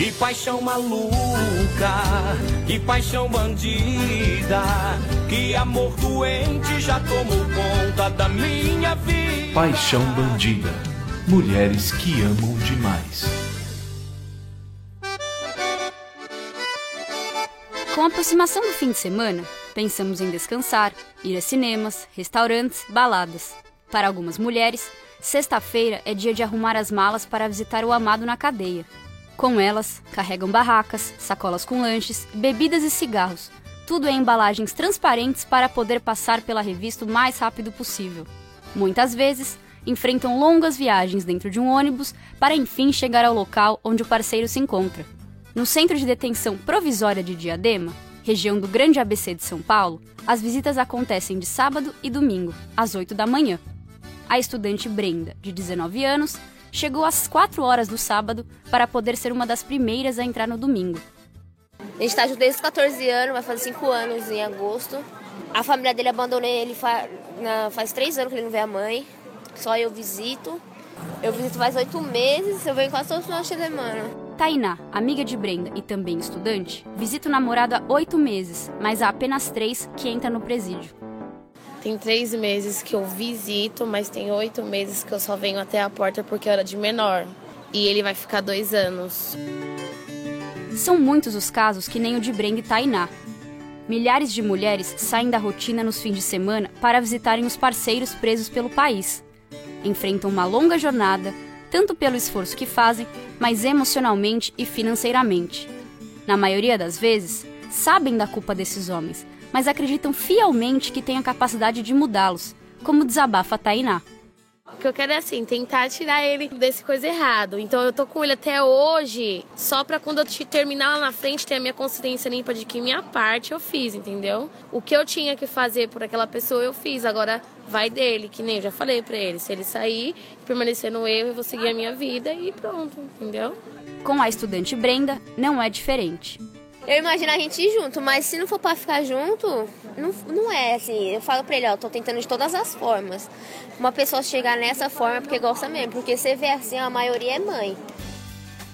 Que paixão maluca, que paixão bandida, que amor doente já tomou conta da minha vida. Paixão bandida, mulheres que amam demais. Com a aproximação do fim de semana, pensamos em descansar, ir a cinemas, restaurantes, baladas. Para algumas mulheres, sexta-feira é dia de arrumar as malas para visitar o amado na cadeia. Com elas, carregam barracas, sacolas com lanches, bebidas e cigarros, tudo em embalagens transparentes para poder passar pela revista o mais rápido possível. Muitas vezes, enfrentam longas viagens dentro de um ônibus para enfim chegar ao local onde o parceiro se encontra. No Centro de Detenção Provisória de Diadema, região do Grande ABC de São Paulo, as visitas acontecem de sábado e domingo, às 8 da manhã. A estudante Brenda, de 19 anos, chegou às 4 horas do sábado para poder ser uma das primeiras a entrar no domingo. A gente está junto desde os 14 anos, vai fazer 5 anos em agosto. A família dele abandonei ele faz 3 anos que ele não vê a mãe. Só eu visito. Eu visito faz 8 meses, eu venho quase todos os finais de semana. Tainá, amiga de Brenda e também estudante, visita o namorado há oito meses, mas há apenas três que entra no presídio. Tem três meses que eu visito, mas tem oito meses que eu só venho até a porta porque eu era de menor. E ele vai ficar dois anos. São muitos os casos que nem o de Brenda e Tainá. Milhares de mulheres saem da rotina nos fins de semana para visitarem os parceiros presos pelo país. Enfrentam uma longa jornada, tanto pelo esforço que fazem, mas emocionalmente e financeiramente. Na maioria das vezes, sabem da culpa desses homens, mas acreditam fielmente que têm a capacidade de mudá-los, como desabafa a Tainá. O que eu quero é assim, tentar tirar ele desse coisa errado. Então eu tô com ele até hoje, só pra quando eu terminar lá na frente ter a minha consciência limpa de que minha parte eu fiz, entendeu? O que eu tinha que fazer por aquela pessoa eu fiz. Agora vai dele, que nem eu já falei pra ele. Se ele sair, permanecer no erro, eu vou seguir a minha vida e pronto, entendeu? Com a estudante Brenda, não é diferente. Eu imagino a gente ir junto, mas se não for para ficar junto, não, não é assim. Eu falo pra ele, ó, tô tentando de todas as formas. Uma pessoa chegar nessa forma é porque gosta mesmo, porque você vê assim, a maioria é mãe.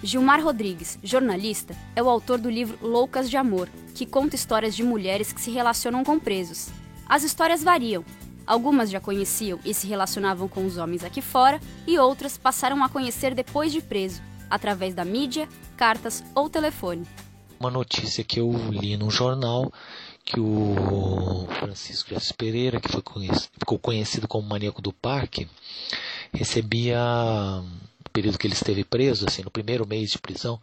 Gilmar Rodrigues, jornalista, é o autor do livro Loucas de Amor, que conta histórias de mulheres que se relacionam com presos. As histórias variam. Algumas já conheciam e se relacionavam com os homens aqui fora, e outras passaram a conhecer depois de preso, através da mídia, cartas ou telefone uma notícia que eu li no jornal que o Francisco José Pereira, que conhecido, ficou conhecido como maníaco do parque, recebia no período que ele esteve preso, assim, no primeiro mês de prisão,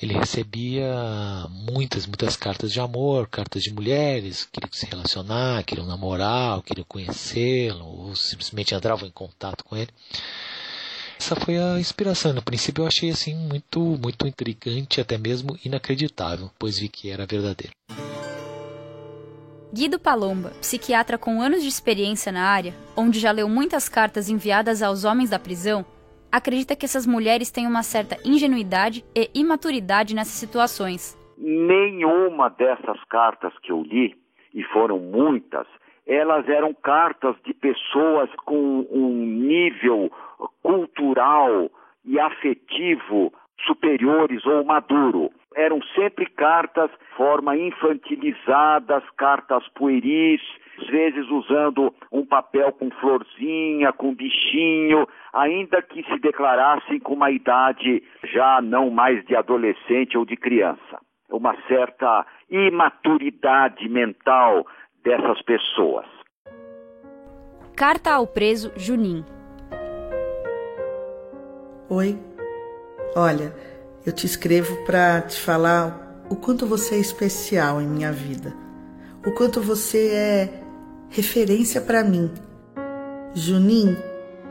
ele recebia muitas, muitas cartas de amor, cartas de mulheres, queriam se relacionar, queriam namorar, queriam conhecê-lo, ou simplesmente entravam em contato com ele. Essa foi a inspiração. No princípio eu achei assim muito, muito intrigante, até mesmo inacreditável, pois vi que era verdadeiro. Guido Palomba, psiquiatra com anos de experiência na área, onde já leu muitas cartas enviadas aos homens da prisão, acredita que essas mulheres têm uma certa ingenuidade e imaturidade nessas situações. Nenhuma dessas cartas que eu li, e foram muitas, elas eram cartas de pessoas com um nível cultural e afetivo superiores ou maduro. Eram sempre cartas forma infantilizadas, cartas pueris, às vezes usando um papel com florzinha, com bichinho, ainda que se declarassem com uma idade já não mais de adolescente ou de criança. Uma certa imaturidade mental dessas pessoas. Carta ao preso Junim. Oi. Olha, eu te escrevo para te falar o quanto você é especial em minha vida. O quanto você é referência para mim. Junim,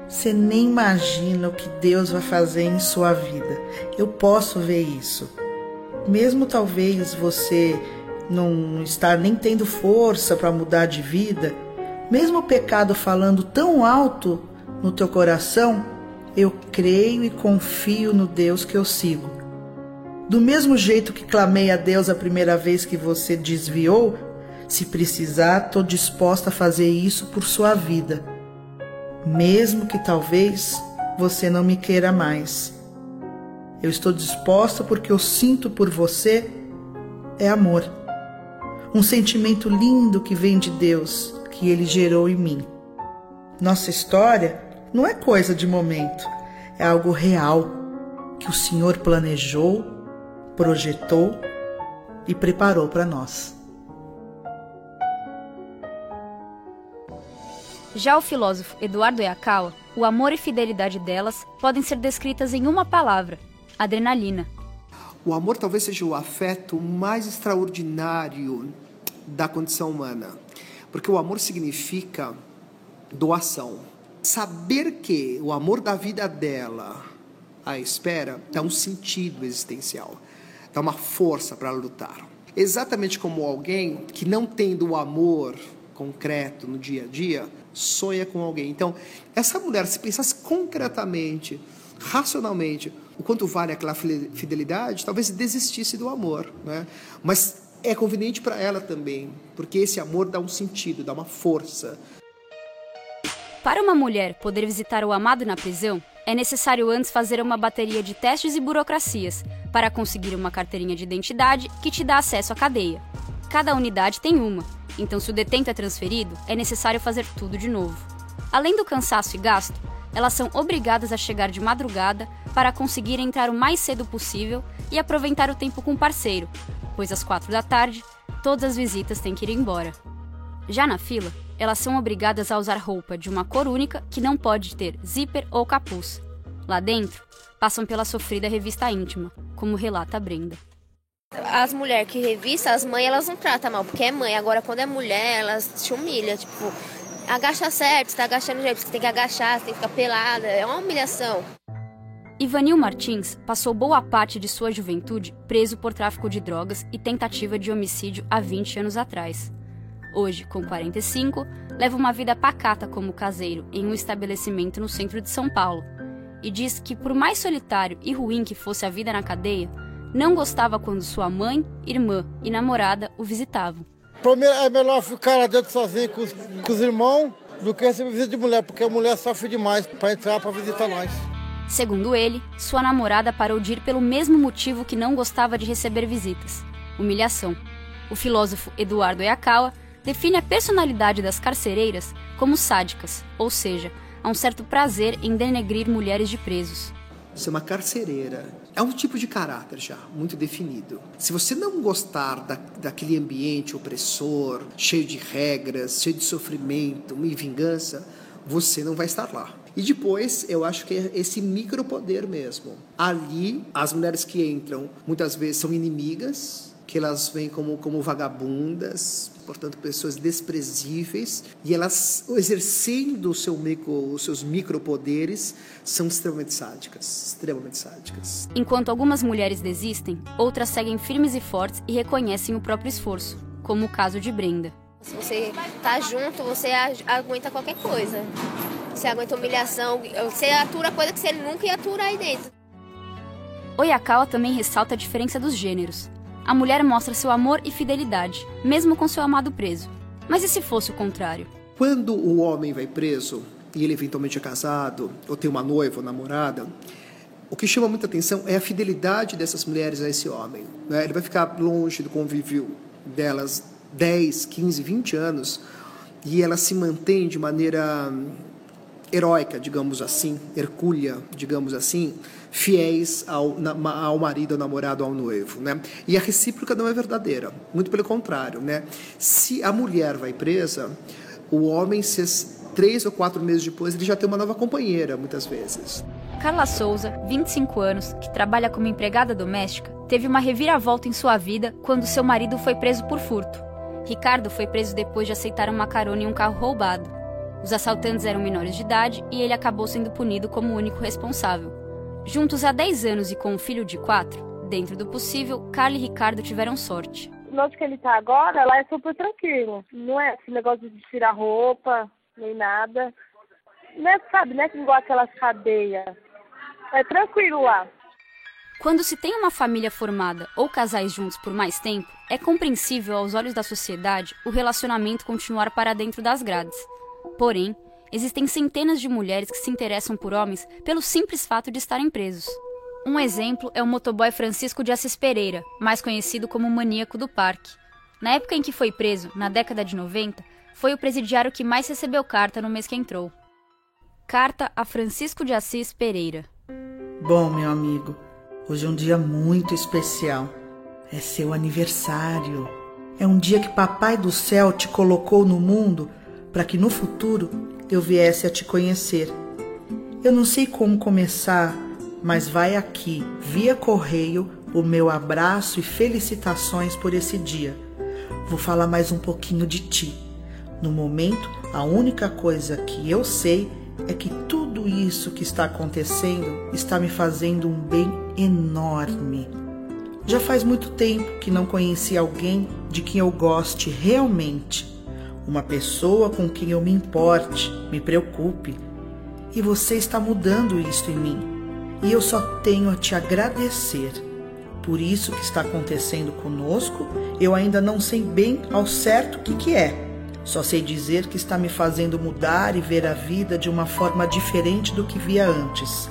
você nem imagina o que Deus vai fazer em sua vida. Eu posso ver isso. Mesmo talvez você não estar nem tendo força para mudar de vida, mesmo o pecado falando tão alto no teu coração, eu creio e confio no Deus que eu sigo. Do mesmo jeito que clamei a Deus a primeira vez que você desviou, se precisar, estou disposta a fazer isso por sua vida, mesmo que talvez você não me queira mais. Eu estou disposta porque eu sinto por você é amor. Um sentimento lindo que vem de Deus, que Ele gerou em mim. Nossa história não é coisa de momento, é algo real que o Senhor planejou, projetou e preparou para nós. Já o filósofo Eduardo Yakawa, o amor e fidelidade delas podem ser descritas em uma palavra: adrenalina. O amor talvez seja o afeto mais extraordinário da condição humana, porque o amor significa doação. Saber que o amor da vida dela à espera dá um sentido existencial, dá uma força para lutar. Exatamente como alguém que não tem do amor concreto no dia a dia, sonha com alguém. Então, essa mulher, se pensasse concretamente, racionalmente, o quanto vale aquela fidelidade, talvez desistisse do amor. Né? Mas é conveniente para ela também, porque esse amor dá um sentido, dá uma força. Para uma mulher poder visitar o amado na prisão, é necessário antes fazer uma bateria de testes e burocracias para conseguir uma carteirinha de identidade que te dá acesso à cadeia. Cada unidade tem uma, então, se o detento é transferido, é necessário fazer tudo de novo. Além do cansaço e gasto, elas são obrigadas a chegar de madrugada para conseguir entrar o mais cedo possível e aproveitar o tempo com o parceiro, pois às quatro da tarde todas as visitas têm que ir embora. Já na fila, elas são obrigadas a usar roupa de uma cor única que não pode ter zíper ou capuz. Lá dentro, passam pela sofrida revista íntima, como relata Brenda. As mulheres que revista, as mães, elas não tratam mal, porque é mãe. Agora, quando é mulher, elas te humilham. Tipo, agacha certo, você tá agachando jeito, você tem que agachar, você tem que ficar pelada. É uma humilhação. Ivanil Martins passou boa parte de sua juventude preso por tráfico de drogas e tentativa de homicídio há 20 anos atrás. Hoje, com 45, leva uma vida pacata como caseiro em um estabelecimento no centro de São Paulo e diz que, por mais solitário e ruim que fosse a vida na cadeia, não gostava quando sua mãe, irmã e namorada o visitavam. Para mim é melhor ficar lá dentro sozinho com os, com os irmãos do que receber visita de mulher, porque a mulher sofre demais para entrar para visitar nós. Segundo ele, sua namorada parou de ir pelo mesmo motivo que não gostava de receber visitas: humilhação. O filósofo Eduardo Yakawa define a personalidade das carcereiras como sádicas, ou seja, há um certo prazer em denegrir mulheres de presos. Ser uma carcereira é um tipo de caráter já muito definido. Se você não gostar da, daquele ambiente opressor, cheio de regras, cheio de sofrimento e vingança, você não vai estar lá. E depois, eu acho que é esse micropoder mesmo. Ali, as mulheres que entram muitas vezes são inimigas, que elas vêm como, como vagabundas, portanto, pessoas desprezíveis, e elas, exercendo seu micro, os seus micropoderes, são extremamente sádicas, extremamente sádicas. Enquanto algumas mulheres desistem, outras seguem firmes e fortes e reconhecem o próprio esforço, como o caso de Brenda. Se você tá junto, você aguenta qualquer coisa. Você aguenta humilhação, você atura coisa que você nunca ia aturar aí dentro. Oyakawa também ressalta a diferença dos gêneros a mulher mostra seu amor e fidelidade, mesmo com seu amado preso. Mas e se fosse o contrário? Quando o homem vai preso e ele eventualmente é casado, ou tem uma noiva ou namorada, o que chama muita atenção é a fidelidade dessas mulheres a esse homem. Né? Ele vai ficar longe do convívio delas 10, 15, 20 anos e ela se mantém de maneira heróica, digamos assim, hercúlea, digamos assim, fiéis ao, ao marido, ao namorado, ao noivo, né? E a recíproca não é verdadeira, muito pelo contrário, né? Se a mulher vai presa, o homem, se três ou quatro meses depois, ele já tem uma nova companheira, muitas vezes. Carla Souza, 25 anos, que trabalha como empregada doméstica, teve uma reviravolta em sua vida quando seu marido foi preso por furto. Ricardo foi preso depois de aceitar uma carona em um carro roubado. Os assaltantes eram menores de idade e ele acabou sendo punido como o único responsável. Juntos há 10 anos e com um filho de 4, dentro do possível, Carla e Ricardo tiveram sorte. Onde que ele tá agora, lá é super tranquilo. Não é esse negócio de tirar roupa, nem nada. Não é, sabe, não é igual aquelas cadeias. É tranquilo lá. Quando se tem uma família formada ou casais juntos por mais tempo, é compreensível aos olhos da sociedade o relacionamento continuar para dentro das grades. Porém, existem centenas de mulheres que se interessam por homens pelo simples fato de estarem presos. Um exemplo é o motoboy Francisco de Assis Pereira, mais conhecido como Maníaco do Parque. Na época em que foi preso, na década de 90, foi o presidiário que mais recebeu carta no mês que entrou. Carta a Francisco de Assis Pereira. Bom, meu amigo, hoje é um dia muito especial. É seu aniversário. É um dia que Papai do Céu te colocou no mundo para que no futuro eu viesse a te conhecer. Eu não sei como começar, mas vai aqui, via correio, o meu abraço e felicitações por esse dia. Vou falar mais um pouquinho de ti. No momento, a única coisa que eu sei é que tudo isso que está acontecendo está me fazendo um bem enorme. Já faz muito tempo que não conheci alguém de quem eu goste realmente, uma pessoa com quem eu me importe, me preocupe. E você está mudando isso em mim. E eu só tenho a te agradecer. Por isso que está acontecendo conosco, eu ainda não sei bem ao certo o que, que é só sei dizer que está me fazendo mudar e ver a vida de uma forma diferente do que via antes.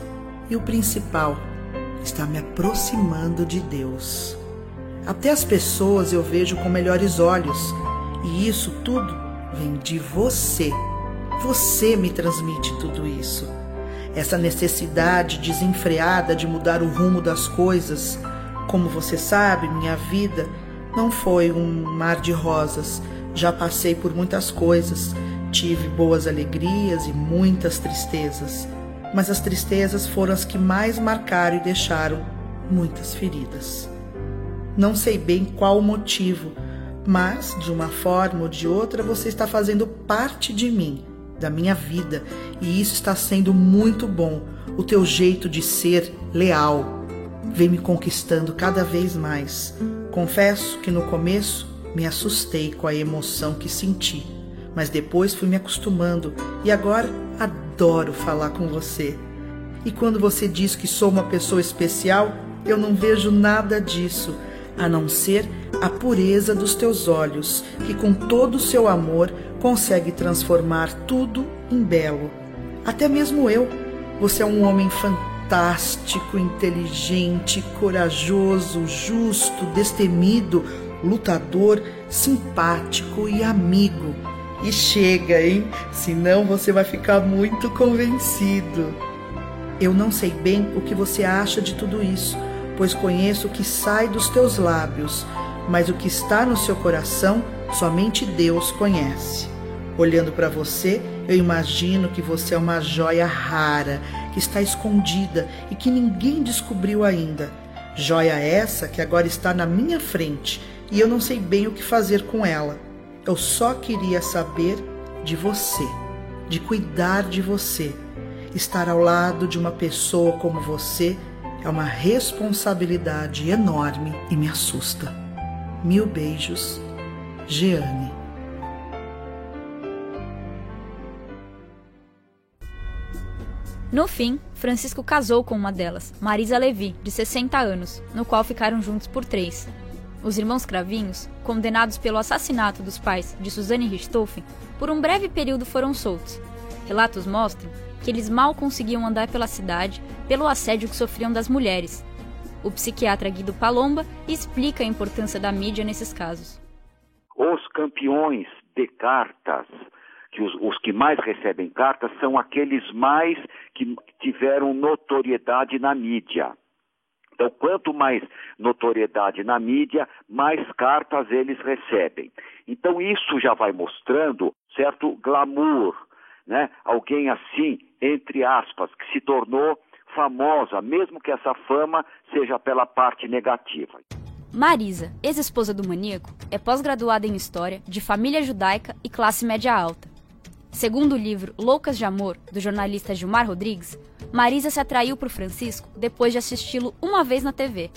E o principal, está me aproximando de Deus. Até as pessoas eu vejo com melhores olhos, e isso tudo vem de você. Você me transmite tudo isso. Essa necessidade desenfreada de mudar o rumo das coisas. Como você sabe, minha vida não foi um mar de rosas já passei por muitas coisas, tive boas alegrias e muitas tristezas, mas as tristezas foram as que mais marcaram e deixaram muitas feridas. Não sei bem qual o motivo, mas de uma forma ou de outra você está fazendo parte de mim, da minha vida, e isso está sendo muito bom. O teu jeito de ser leal vem me conquistando cada vez mais. Confesso que no começo me assustei com a emoção que senti, mas depois fui me acostumando e agora adoro falar com você. E quando você diz que sou uma pessoa especial, eu não vejo nada disso, a não ser a pureza dos teus olhos, que com todo o seu amor consegue transformar tudo em belo. Até mesmo eu. Você é um homem fantástico, inteligente, corajoso, justo, destemido, lutador, simpático e amigo. E chega, hein? Senão você vai ficar muito convencido. Eu não sei bem o que você acha de tudo isso, pois conheço o que sai dos teus lábios, mas o que está no seu coração somente Deus conhece. Olhando para você, eu imagino que você é uma joia rara, que está escondida e que ninguém descobriu ainda. Joia essa que agora está na minha frente e eu não sei bem o que fazer com ela. Eu só queria saber de você, de cuidar de você. Estar ao lado de uma pessoa como você é uma responsabilidade enorme e me assusta. Mil beijos, Jeane. No fim, Francisco casou com uma delas, Marisa Levi, de 60 anos, no qual ficaram juntos por três. Os irmãos Cravinhos, condenados pelo assassinato dos pais de Suzanne Richthofen, por um breve período foram soltos. Relatos mostram que eles mal conseguiam andar pela cidade pelo assédio que sofriam das mulheres. O psiquiatra Guido Palomba explica a importância da mídia nesses casos. Os campeões de cartas, que os, os que mais recebem cartas, são aqueles mais que tiveram notoriedade na mídia. Então, quanto mais notoriedade na mídia, mais cartas eles recebem. Então, isso já vai mostrando certo glamour, né? Alguém assim, entre aspas, que se tornou famosa, mesmo que essa fama seja pela parte negativa. Marisa, ex-esposa do maníaco, é pós-graduada em História, de família judaica e classe média alta. Segundo o livro Loucas de Amor, do jornalista Gilmar Rodrigues, Marisa se atraiu por Francisco depois de assisti-lo uma vez na TV.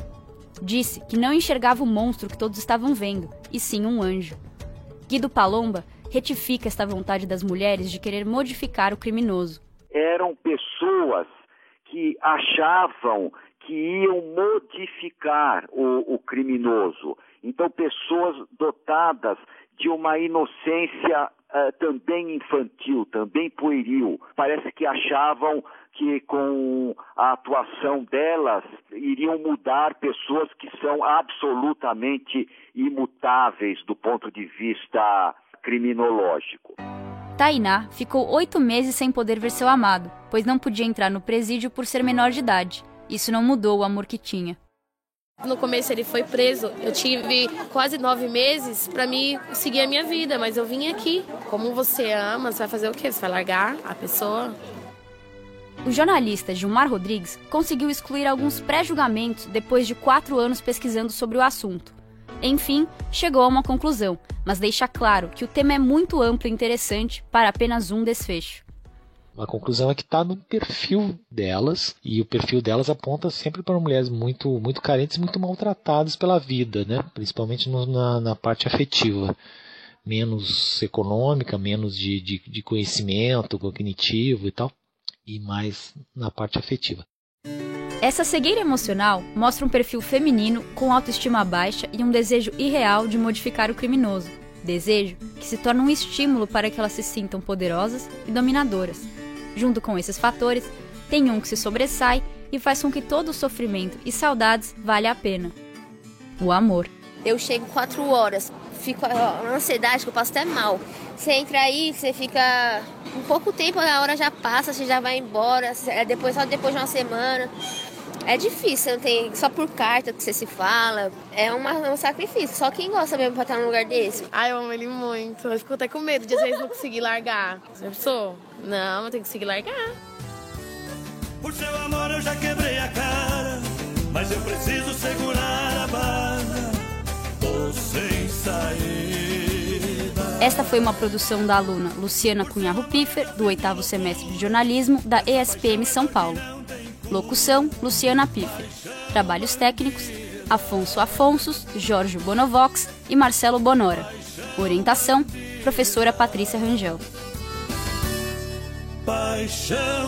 Disse que não enxergava o monstro que todos estavam vendo, e sim um anjo. Guido Palomba retifica esta vontade das mulheres de querer modificar o criminoso. Eram pessoas que achavam que iam modificar o, o criminoso. Então, pessoas dotadas de uma inocência uh, também infantil, também pueril. Parece que achavam que com a atuação delas iriam mudar pessoas que são absolutamente imutáveis do ponto de vista criminológico. Tainá ficou oito meses sem poder ver seu amado, pois não podia entrar no presídio por ser menor de idade. Isso não mudou o amor que tinha. No começo ele foi preso. Eu tive quase nove meses para mim seguir a minha vida, mas eu vim aqui. Como você ama, você vai fazer o quê? Você vai largar a pessoa? O jornalista Gilmar Rodrigues conseguiu excluir alguns pré-julgamentos depois de quatro anos pesquisando sobre o assunto. Enfim, chegou a uma conclusão, mas deixa claro que o tema é muito amplo e interessante para apenas um desfecho. A conclusão é que está no perfil delas, e o perfil delas aponta sempre para mulheres muito, muito carentes, muito maltratadas pela vida, né? principalmente no, na, na, parte afetiva. Menos econômica, menos de, de, de conhecimento cognitivo e tal, e mais na parte afetiva. Essa cegueira emocional mostra um perfil feminino com autoestima baixa e um desejo irreal de modificar o criminoso. Desejo que se torna um estímulo para que elas se sintam poderosas e dominadoras. Junto com esses fatores, tem um que se sobressai e faz com que todo o sofrimento e saudades valha a pena: o amor. Eu chego quatro horas, fico a ansiedade que eu passo até mal. Você entra aí, você fica um pouco tempo, a hora já passa, você já vai embora, é depois só depois de uma semana. É difícil, não tem só por carta que você se fala. É uma, um sacrifício. Só quem gosta mesmo pra estar num lugar desse. Ai, eu amo ele muito. Eu fico até com medo de às vezes não conseguir largar. Você pensou? Não, eu tenho que conseguir largar. Por seu amor eu já quebrei a cara, mas eu preciso segurar a barra. Tô sem saída. Esta foi uma produção da aluna Luciana Cunharro Piffer, do oitavo semestre de jornalismo da ESPM São Paulo. Locução: Luciana Piffer. Trabalhos técnicos: Afonso Afonsos, Jorge Bonovox e Marcelo Bonora. Orientação: Professora Patrícia Rangel. Paixão.